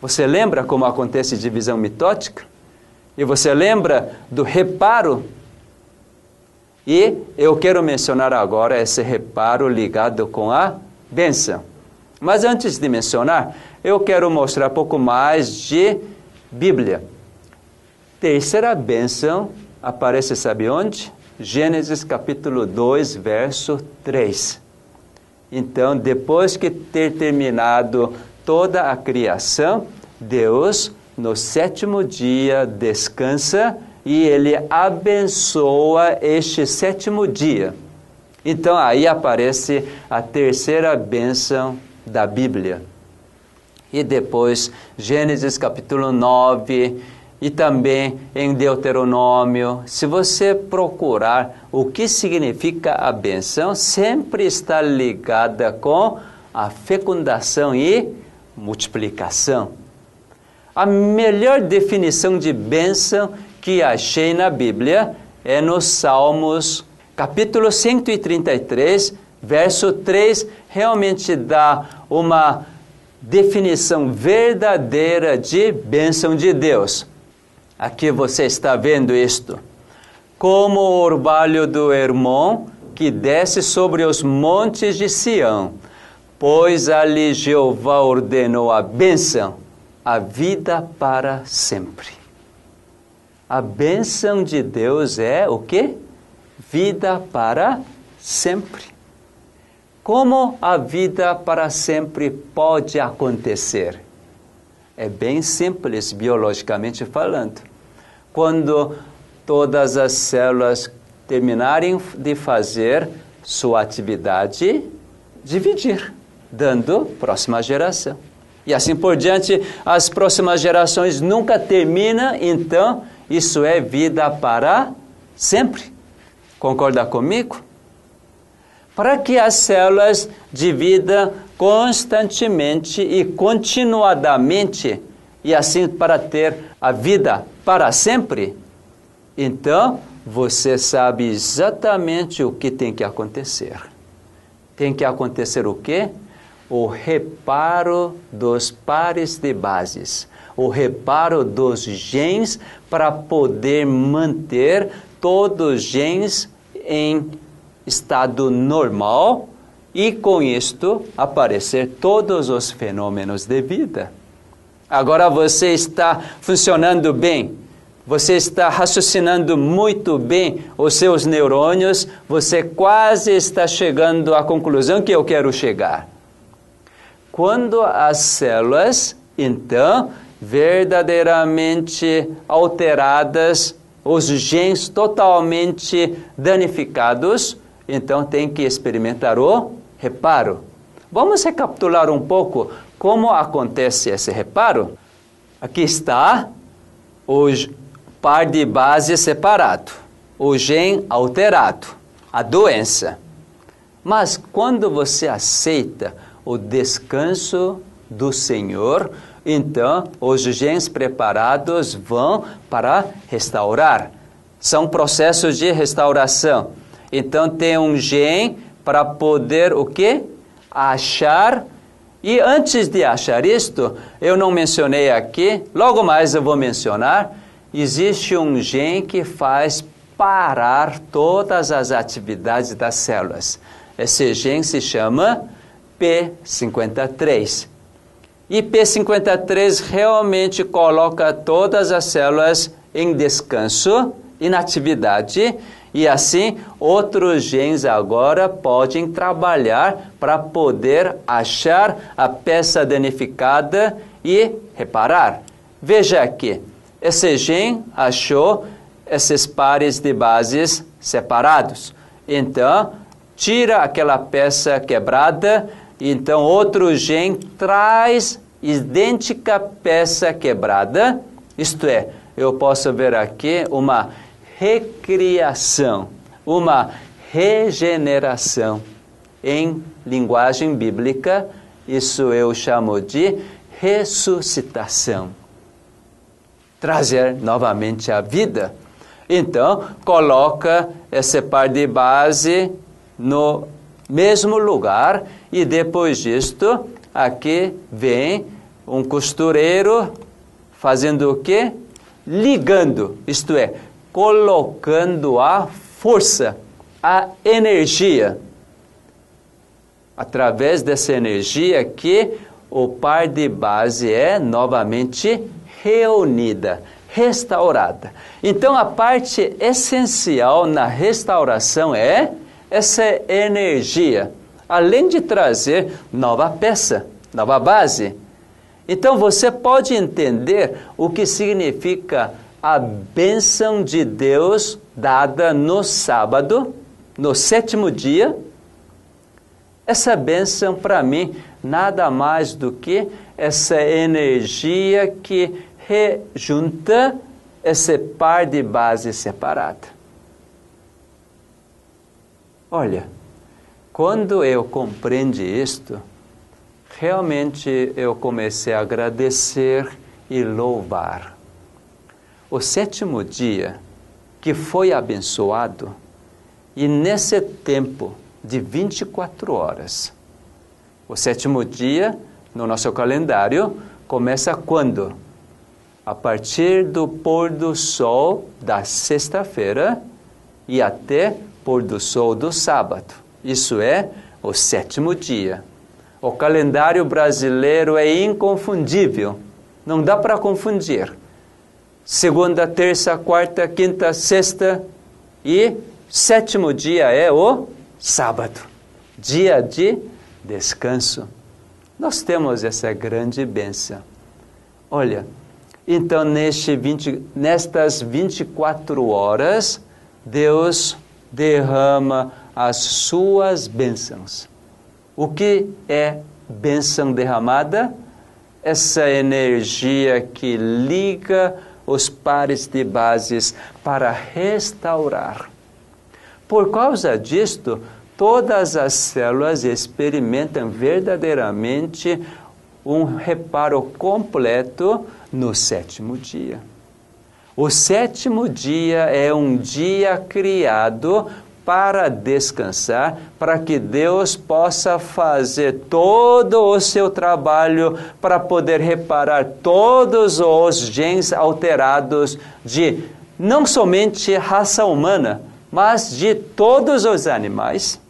Você lembra como acontece divisão mitótica? E você lembra do reparo? E eu quero mencionar agora esse reparo ligado com a bênção. Mas antes de mencionar, eu quero mostrar um pouco mais de Bíblia. Terceira bênção aparece, sabe onde? Gênesis capítulo 2, verso 3. Então, depois que ter terminado toda a criação, Deus, no sétimo dia, descansa e ele abençoa este sétimo dia. Então, aí aparece a terceira bênção da Bíblia. E depois, Gênesis capítulo 9, e também em Deuteronômio. Se você procurar o que significa a benção, sempre está ligada com a fecundação e multiplicação. A melhor definição de bênção que achei na Bíblia é nos Salmos, capítulo 133, verso 3, realmente dá uma definição verdadeira de bênção de Deus. Aqui você está vendo isto. Como o orvalho do Hermon que desce sobre os montes de Sião, pois ali Jeová ordenou a bênção, a vida para sempre. A bênção de Deus é o que? Vida para sempre. Como a vida para sempre pode acontecer? É bem simples, biologicamente falando. Quando todas as células terminarem de fazer sua atividade, dividir, dando próxima geração. E assim por diante, as próximas gerações nunca terminam, então isso é vida para sempre. Concorda comigo? Para que as células dividam constantemente e continuadamente, e assim para ter a vida para sempre, então você sabe exatamente o que tem que acontecer. Tem que acontecer o quê? O reparo dos pares de bases, o reparo dos genes para poder manter todos os genes em estado normal e com isto aparecer todos os fenômenos de vida. Agora você está funcionando bem, você está raciocinando muito bem os seus neurônios, você quase está chegando à conclusão que eu quero chegar. Quando as células, então, verdadeiramente alteradas, os genes totalmente danificados, então tem que experimentar o reparo. Vamos recapitular um pouco como acontece esse reparo. Aqui está o par de base separado, o gene alterado, a doença. Mas quando você aceita o descanso do Senhor, então os genes preparados vão para restaurar. São processos de restauração. Então tem um gene para poder o quê? Achar. E antes de achar isto, eu não mencionei aqui, logo mais eu vou mencionar, existe um gene que faz parar todas as atividades das células. Esse gene se chama P53. E P53 realmente coloca todas as células em descanso, inatividade, e assim, outros genes agora podem trabalhar para poder achar a peça danificada e reparar. Veja aqui, esse gene achou esses pares de bases separados. Então, tira aquela peça quebrada, então outro gene traz idêntica peça quebrada, isto é, eu posso ver aqui uma recriação, uma regeneração. Em linguagem bíblica, isso eu chamo de ressuscitação. Trazer novamente a vida. Então, coloca esse par de base no mesmo lugar e depois disto, aqui vem um costureiro fazendo o quê? Ligando, isto é, colocando a força, a energia. Através dessa energia que o par de base é novamente reunida, restaurada. Então a parte essencial na restauração é essa energia, além de trazer nova peça, nova base. Então você pode entender o que significa a bênção de Deus dada no sábado, no sétimo dia. Essa bênção, para mim, nada mais do que essa energia que rejunta esse par de base separada. Olha, quando eu compreendi isto, realmente eu comecei a agradecer e louvar. O sétimo dia, que foi abençoado, e nesse tempo de 24 horas, o sétimo dia, no nosso calendário, começa quando? A partir do pôr do sol da sexta-feira e até pôr do sol do sábado. Isso é o sétimo dia. O calendário brasileiro é inconfundível, não dá para confundir. Segunda, terça, quarta, quinta, sexta e sétimo dia é o sábado, dia de descanso. Nós temos essa grande bênção. Olha, então neste 20, nestas 24 horas, Deus derrama as suas bênçãos. O que é bênção derramada? Essa energia que liga os pares de bases para restaurar. Por causa disto, todas as células experimentam verdadeiramente um reparo completo no sétimo dia. O sétimo dia é um dia criado para descansar, para que Deus possa fazer todo o seu trabalho para poder reparar todos os genes alterados de não somente raça humana, mas de todos os animais.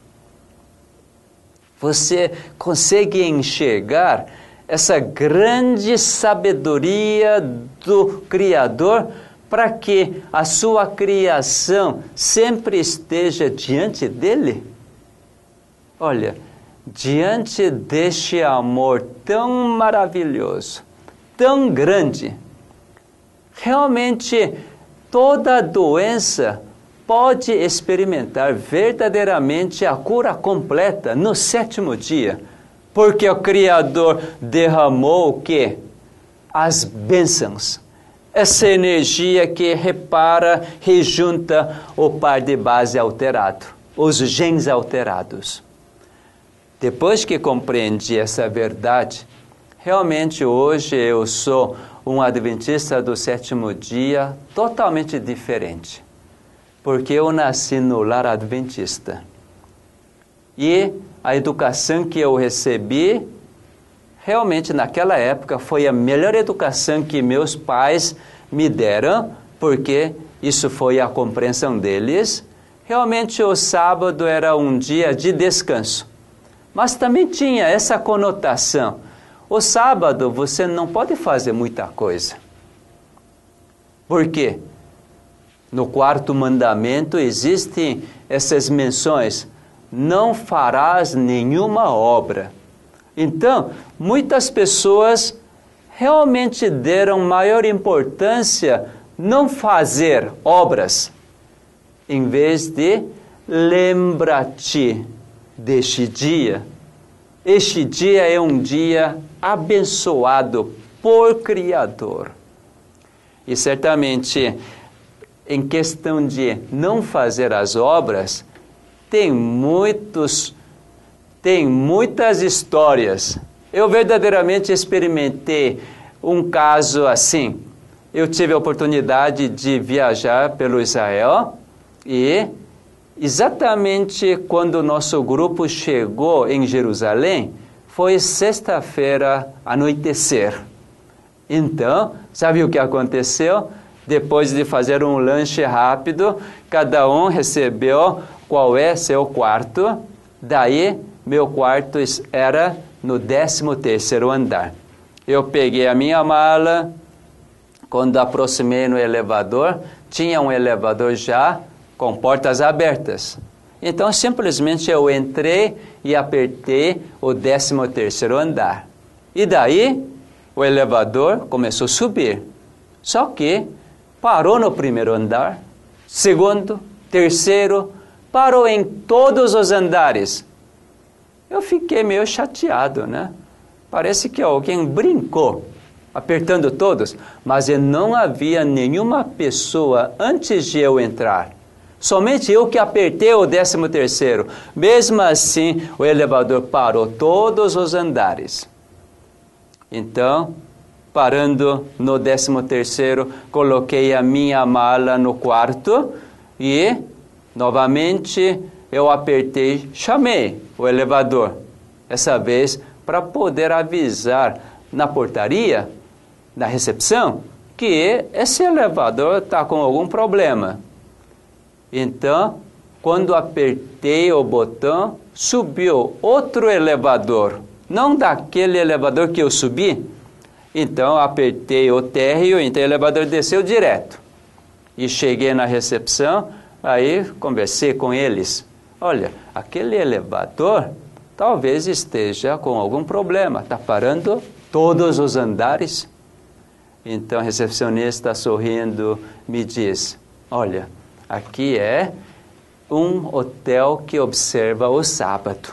Você consegue enxergar essa grande sabedoria do Criador? Para que a sua criação sempre esteja diante dele? Olha, diante deste amor tão maravilhoso, tão grande, realmente toda doença pode experimentar verdadeiramente a cura completa no sétimo dia, porque o Criador derramou o que? As bênçãos essa energia que repara, rejunta o par de base alterado, os genes alterados. Depois que compreendi essa verdade, realmente hoje eu sou um adventista do sétimo dia totalmente diferente, porque eu nasci no lar adventista. E a educação que eu recebi realmente naquela época foi a melhor educação que meus pais me deram, porque isso foi a compreensão deles. Realmente o sábado era um dia de descanso. Mas também tinha essa conotação. O sábado você não pode fazer muita coisa. Por quê? No quarto mandamento existem essas menções: não farás nenhuma obra. Então, muitas pessoas realmente deram maior importância não fazer obras, em vez de lembra-te deste dia. Este dia é um dia abençoado por Criador. E certamente, em questão de não fazer as obras, tem muitos tem muitas histórias. Eu verdadeiramente experimentei um caso assim. Eu tive a oportunidade de viajar pelo Israel e exatamente quando o nosso grupo chegou em Jerusalém, foi sexta-feira anoitecer. Então, sabe o que aconteceu? Depois de fazer um lanche rápido, cada um recebeu qual é seu quarto. Daí meu quarto era no 13 terceiro andar. Eu peguei a minha mala, quando aproximei no elevador, tinha um elevador já com portas abertas. Então, simplesmente eu entrei e apertei o 13 terceiro andar. E daí, o elevador começou a subir. Só que parou no primeiro andar, segundo, terceiro, parou em todos os andares. Eu fiquei meio chateado, né? Parece que alguém brincou, apertando todos, mas não havia nenhuma pessoa antes de eu entrar. Somente eu que apertei o décimo terceiro. Mesmo assim, o elevador parou todos os andares. Então, parando no décimo terceiro, coloquei a minha mala no quarto e, novamente, eu apertei, chamei o elevador. Essa vez, para poder avisar na portaria, na recepção, que esse elevador está com algum problema. Então, quando apertei o botão, subiu outro elevador, não daquele elevador que eu subi. Então, apertei o térreo, então o elevador desceu direto. E cheguei na recepção, aí conversei com eles. Olha, aquele elevador talvez esteja com algum problema, está parando todos os andares. Então, a recepcionista sorrindo me diz: Olha, Aqui é um hotel que observa o sábado.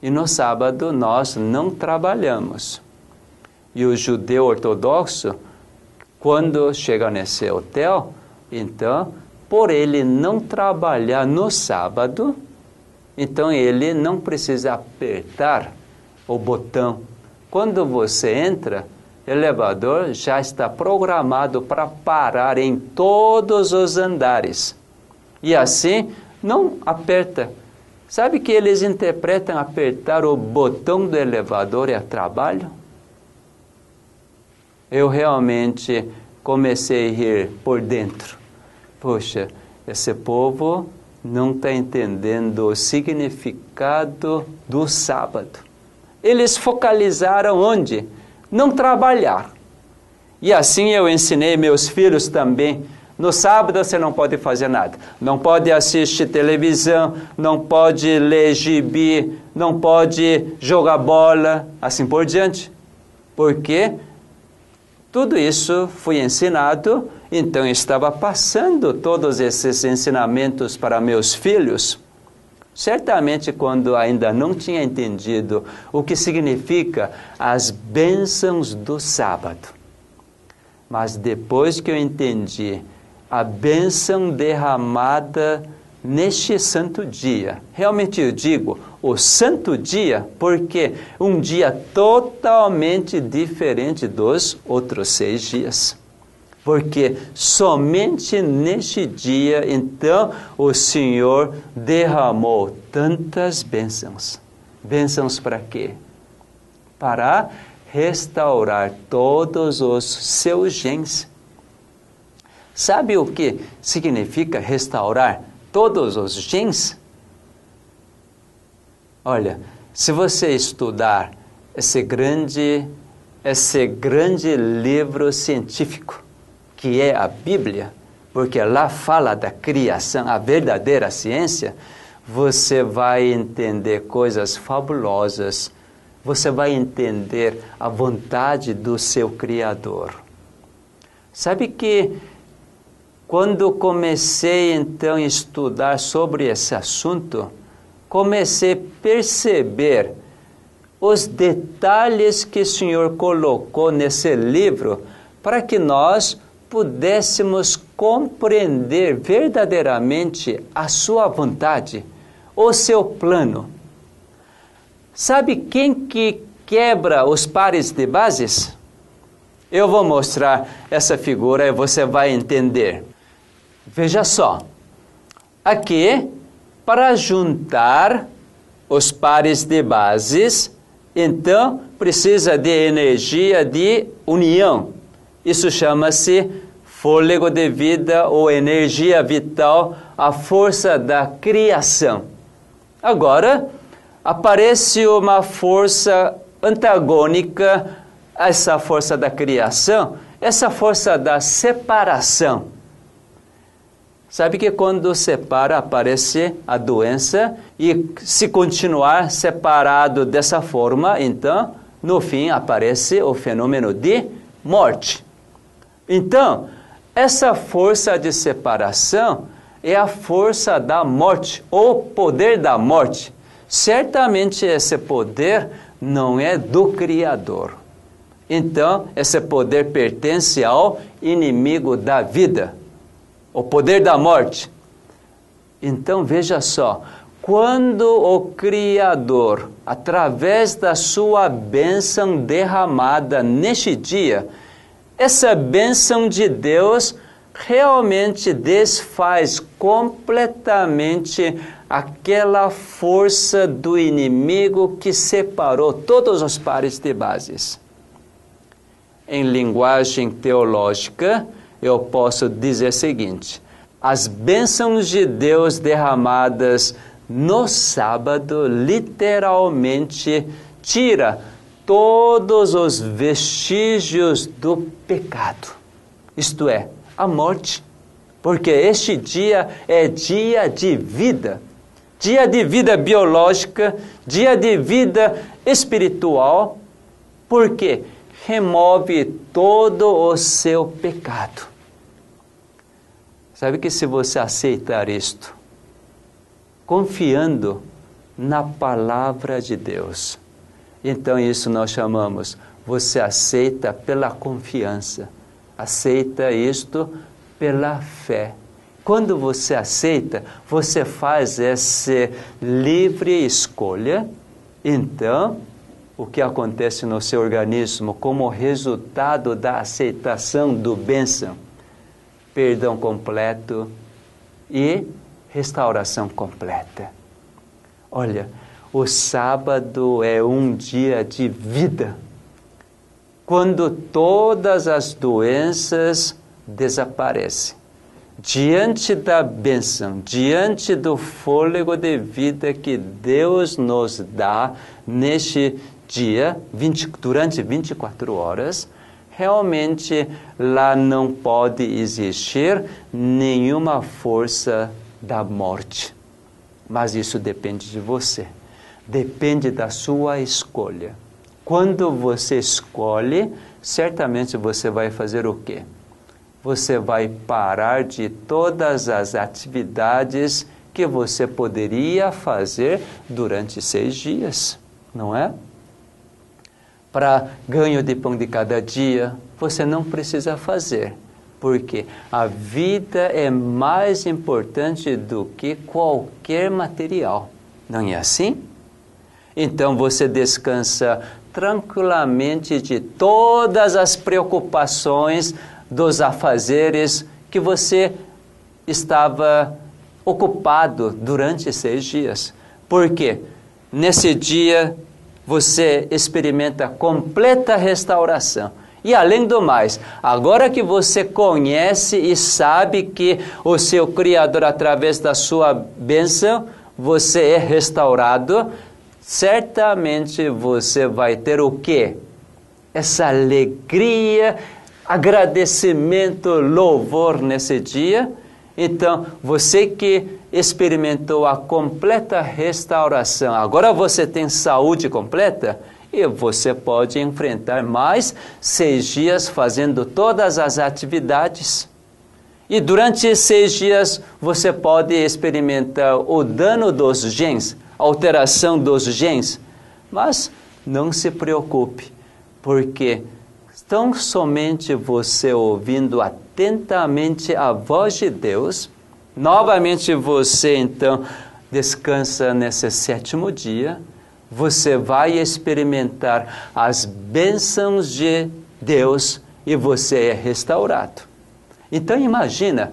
E no sábado nós não trabalhamos. E o judeu ortodoxo, quando chega nesse hotel, então, por ele não trabalhar no sábado, então ele não precisa apertar o botão. Quando você entra, elevador já está programado para parar em todos os andares. E assim, não aperta. Sabe que eles interpretam apertar o botão do elevador é trabalho? Eu realmente comecei a rir por dentro. Poxa, esse povo não está entendendo o significado do sábado. Eles focalizaram onde? não trabalhar. E assim eu ensinei meus filhos também. No sábado você não pode fazer nada. Não pode assistir televisão, não pode ler gibi, não pode jogar bola, assim por diante. Porque tudo isso foi ensinado, então estava passando todos esses ensinamentos para meus filhos. Certamente, quando ainda não tinha entendido o que significa as bênçãos do sábado. Mas depois que eu entendi a bênção derramada neste santo dia, realmente eu digo o santo dia, porque um dia totalmente diferente dos outros seis dias porque somente neste dia, então, o Senhor derramou tantas bênçãos. Bênçãos para quê? Para restaurar todos os seus gens. Sabe o que significa restaurar todos os gens? Olha, se você estudar esse grande, esse grande livro científico, que é a Bíblia, porque lá fala da criação, a verdadeira ciência, você vai entender coisas fabulosas. Você vai entender a vontade do seu Criador. Sabe que quando comecei então a estudar sobre esse assunto, comecei a perceber os detalhes que o Senhor colocou nesse livro para que nós pudéssemos compreender verdadeiramente a sua vontade, o seu plano. Sabe quem que quebra os pares de bases? Eu vou mostrar essa figura e você vai entender. Veja só. Aqui, para juntar os pares de bases, então precisa de energia de união. Isso chama-se fôlego de vida ou energia vital, a força da criação. Agora, aparece uma força antagônica a essa força da criação, essa força da separação. Sabe que quando separa aparece a doença e se continuar separado dessa forma, então no fim aparece o fenômeno de morte. Então, essa força de separação é a força da morte, o poder da morte. Certamente esse poder não é do Criador. Então, esse poder pertence ao inimigo da vida, o poder da morte. Então, veja só, quando o Criador, através da sua bênção derramada neste dia, essa bênção de Deus realmente desfaz completamente aquela força do inimigo que separou todos os pares de bases. Em linguagem teológica, eu posso dizer o seguinte: as bênçãos de Deus derramadas no sábado literalmente tira todos os vestígios do pecado. Isto é, a morte. Porque este dia é dia de vida, dia de vida biológica, dia de vida espiritual, porque remove todo o seu pecado. Sabe que se você aceitar isto, confiando na palavra de Deus, então isso nós chamamos, você aceita pela confiança aceita isto pela fé. Quando você aceita, você faz essa livre escolha, então o que acontece no seu organismo como resultado da aceitação do bênção? Perdão completo e restauração completa. Olha, o sábado é um dia de vida quando todas as doenças desaparecem. Diante da bênção, diante do fôlego de vida que Deus nos dá neste dia, 20, durante 24 horas, realmente lá não pode existir nenhuma força da morte. Mas isso depende de você, depende da sua escolha. Quando você escolhe, certamente você vai fazer o quê? Você vai parar de todas as atividades que você poderia fazer durante seis dias, não é? Para ganho de pão de cada dia, você não precisa fazer, porque a vida é mais importante do que qualquer material, não é assim? Então você descansa tranquilamente de todas as preocupações dos afazeres que você estava ocupado durante seis dias. Por quê? Nesse dia você experimenta completa restauração. E além do mais, agora que você conhece e sabe que o seu Criador, através da sua bênção, você é restaurado, certamente você vai ter o quê? Essa alegria, agradecimento, louvor nesse dia. Então, você que experimentou a completa restauração, agora você tem saúde completa e você pode enfrentar mais seis dias fazendo todas as atividades. E durante seis dias você pode experimentar o dano dos genes alteração dos genes. Mas não se preocupe, porque tão somente você ouvindo atentamente a voz de Deus, novamente você então descansa nesse sétimo dia, você vai experimentar as bênçãos de Deus e você é restaurado. Então imagina,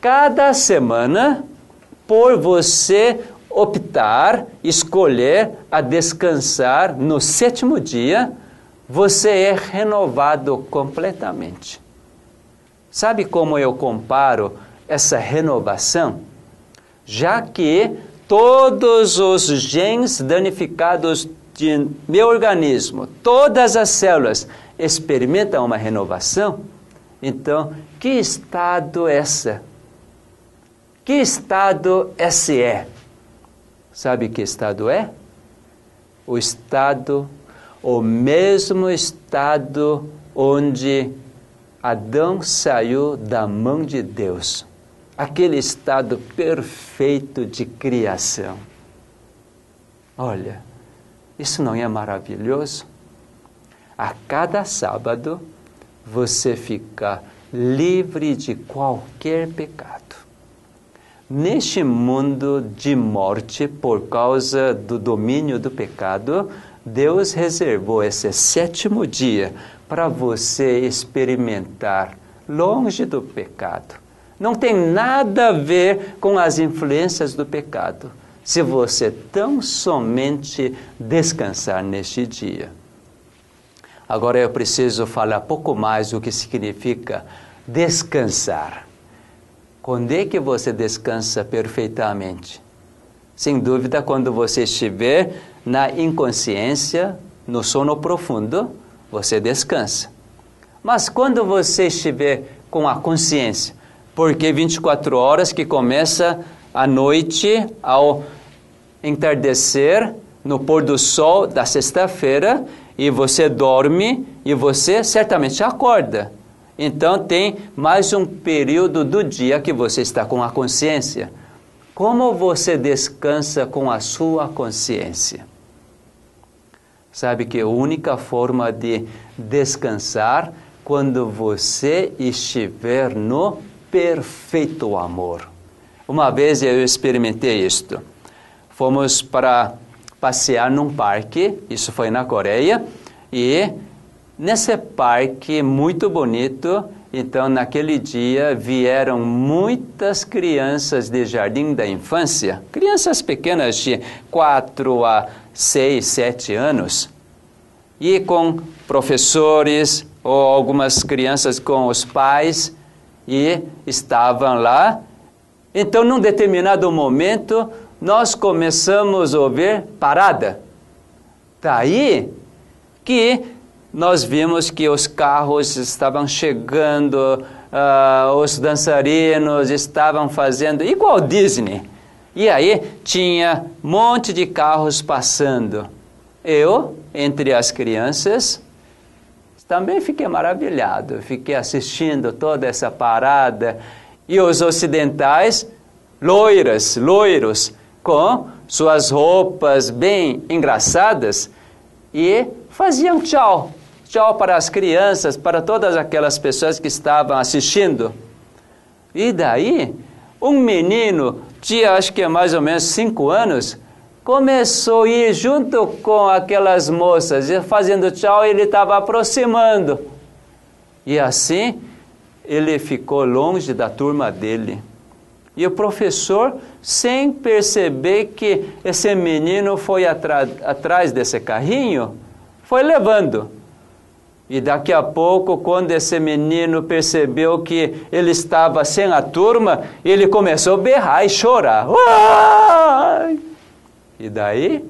cada semana, por você optar, escolher a descansar no sétimo dia, você é renovado completamente. Sabe como eu comparo essa renovação? Já que todos os genes danificados de meu organismo, todas as células experimentam uma renovação, então que estado essa? Que estado esse é? Sabe que estado é? O estado, o mesmo estado onde Adão saiu da mão de Deus. Aquele estado perfeito de criação. Olha, isso não é maravilhoso? A cada sábado você fica livre de qualquer pecado. Neste mundo de morte por causa do domínio do pecado, Deus reservou esse sétimo dia para você experimentar longe do pecado. Não tem nada a ver com as influências do pecado, se você tão somente descansar neste dia. Agora eu preciso falar pouco mais o que significa descansar. Quando é que você descansa perfeitamente? Sem dúvida, quando você estiver na inconsciência, no sono profundo, você descansa. Mas quando você estiver com a consciência, porque 24 horas que começa à noite ao entardecer, no pôr do sol da sexta-feira, e você dorme e você certamente acorda. Então tem mais um período do dia que você está com a consciência. Como você descansa com a sua consciência? Sabe que a única forma de descansar quando você estiver no perfeito amor. Uma vez eu experimentei isto. Fomos para passear num parque, isso foi na Coreia, e Nesse parque muito bonito, então naquele dia vieram muitas crianças de jardim da infância, crianças pequenas de 4 a 6, 7 anos, e com professores ou algumas crianças com os pais, e estavam lá. Então, num determinado momento, nós começamos a ouvir parada. Daí que nós vimos que os carros estavam chegando, uh, os dançarinos estavam fazendo igual Disney. E aí tinha um monte de carros passando. Eu, entre as crianças, também fiquei maravilhado, fiquei assistindo toda essa parada. E os ocidentais, loiras, loiros, com suas roupas bem engraçadas, e faziam tchau tchau para as crianças, para todas aquelas pessoas que estavam assistindo. E daí, um menino, tinha acho que é mais ou menos cinco anos, começou a ir junto com aquelas moças, fazendo tchau, ele estava aproximando. E assim, ele ficou longe da turma dele. E o professor, sem perceber que esse menino foi atrás desse carrinho, foi levando. E daqui a pouco, quando esse menino percebeu que ele estava sem a turma, ele começou a berrar e chorar. Uai! E daí,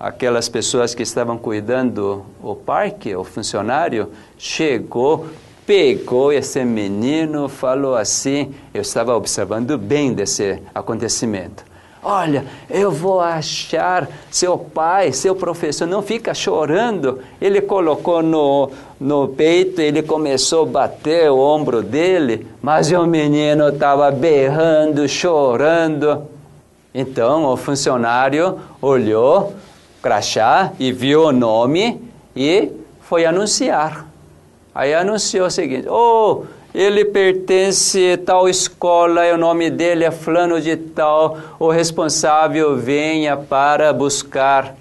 aquelas pessoas que estavam cuidando o parque, o funcionário, chegou, pegou esse menino, falou assim, eu estava observando bem desse acontecimento. Olha, eu vou achar seu pai, seu professor, não fica chorando. Ele colocou no, no peito, ele começou a bater o ombro dele, mas o menino estava berrando, chorando. Então o funcionário olhou, crachá, e viu o nome e foi anunciar. Aí anunciou o seguinte: Oh, ele pertence a tal escola, o nome dele é fulano de tal, o responsável venha para buscar.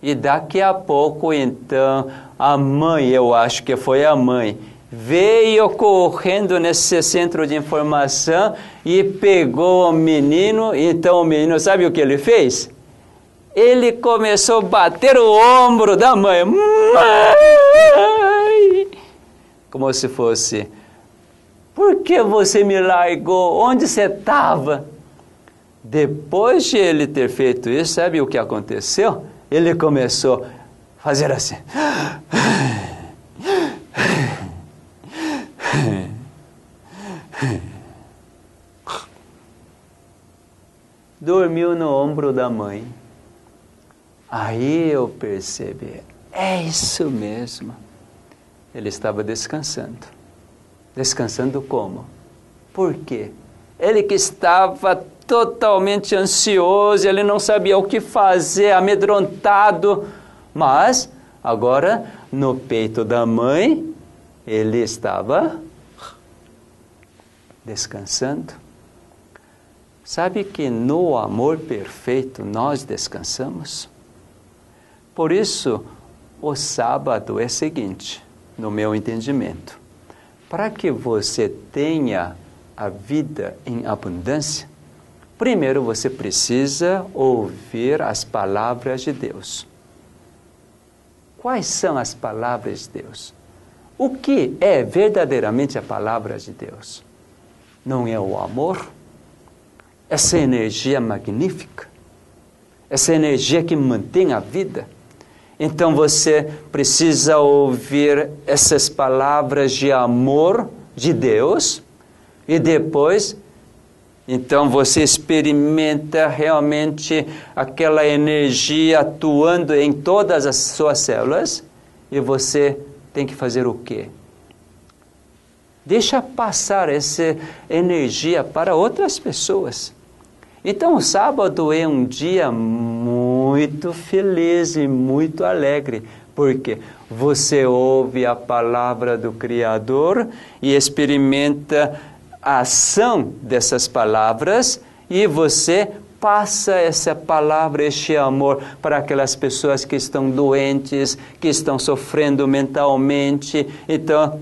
E daqui a pouco, então, a mãe, eu acho que foi a mãe, veio correndo nesse centro de informação e pegou o menino. Então o menino, sabe o que ele fez? Ele começou a bater o ombro da mãe. Mãe! Como se fosse por que você me largou? Onde você estava? Depois de ele ter feito isso, sabe o que aconteceu? Ele começou a fazer assim. Dormiu no ombro da mãe. Aí eu percebi, é isso mesmo. Ele estava descansando. Descansando como? Por quê? Ele que estava totalmente ansioso, ele não sabia o que fazer, amedrontado, mas agora no peito da mãe ele estava descansando. Sabe que no amor perfeito nós descansamos? Por isso, o sábado é seguinte, no meu entendimento. Para que você tenha a vida em abundância, primeiro você precisa ouvir as palavras de Deus. Quais são as palavras de Deus? O que é verdadeiramente a palavra de Deus? Não é o amor? Essa energia magnífica? Essa energia que mantém a vida? Então você precisa ouvir essas palavras de amor de Deus e depois então você experimenta realmente aquela energia atuando em todas as suas células e você tem que fazer o quê? Deixa passar essa energia para outras pessoas. Então, o sábado é um dia muito feliz e muito alegre, porque você ouve a palavra do Criador e experimenta a ação dessas palavras e você passa essa palavra, este amor para aquelas pessoas que estão doentes, que estão sofrendo mentalmente. Então,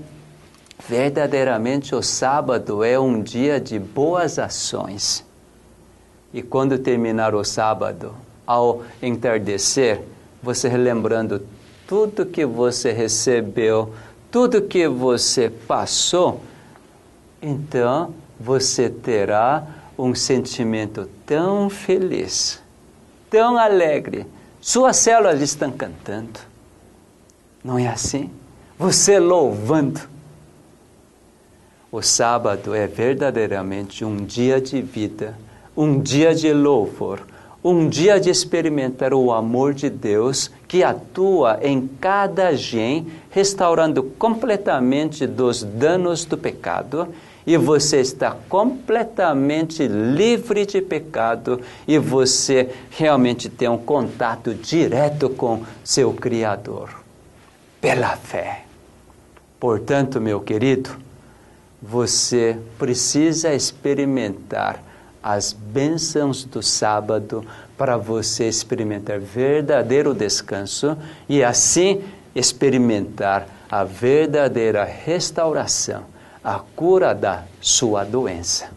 verdadeiramente o sábado é um dia de boas ações. E quando terminar o sábado, ao entardecer, você relembrando tudo que você recebeu, tudo que você passou, então você terá um sentimento tão feliz, tão alegre. Suas células estão cantando. Não é assim? Você louvando. O sábado é verdadeiramente um dia de vida um dia de louvor, um dia de experimentar o amor de Deus que atua em cada gen, restaurando completamente dos danos do pecado, e você está completamente livre de pecado e você realmente tem um contato direto com seu Criador, pela fé. Portanto, meu querido, você precisa experimentar as bênçãos do sábado para você experimentar verdadeiro descanso e assim experimentar a verdadeira restauração, a cura da sua doença.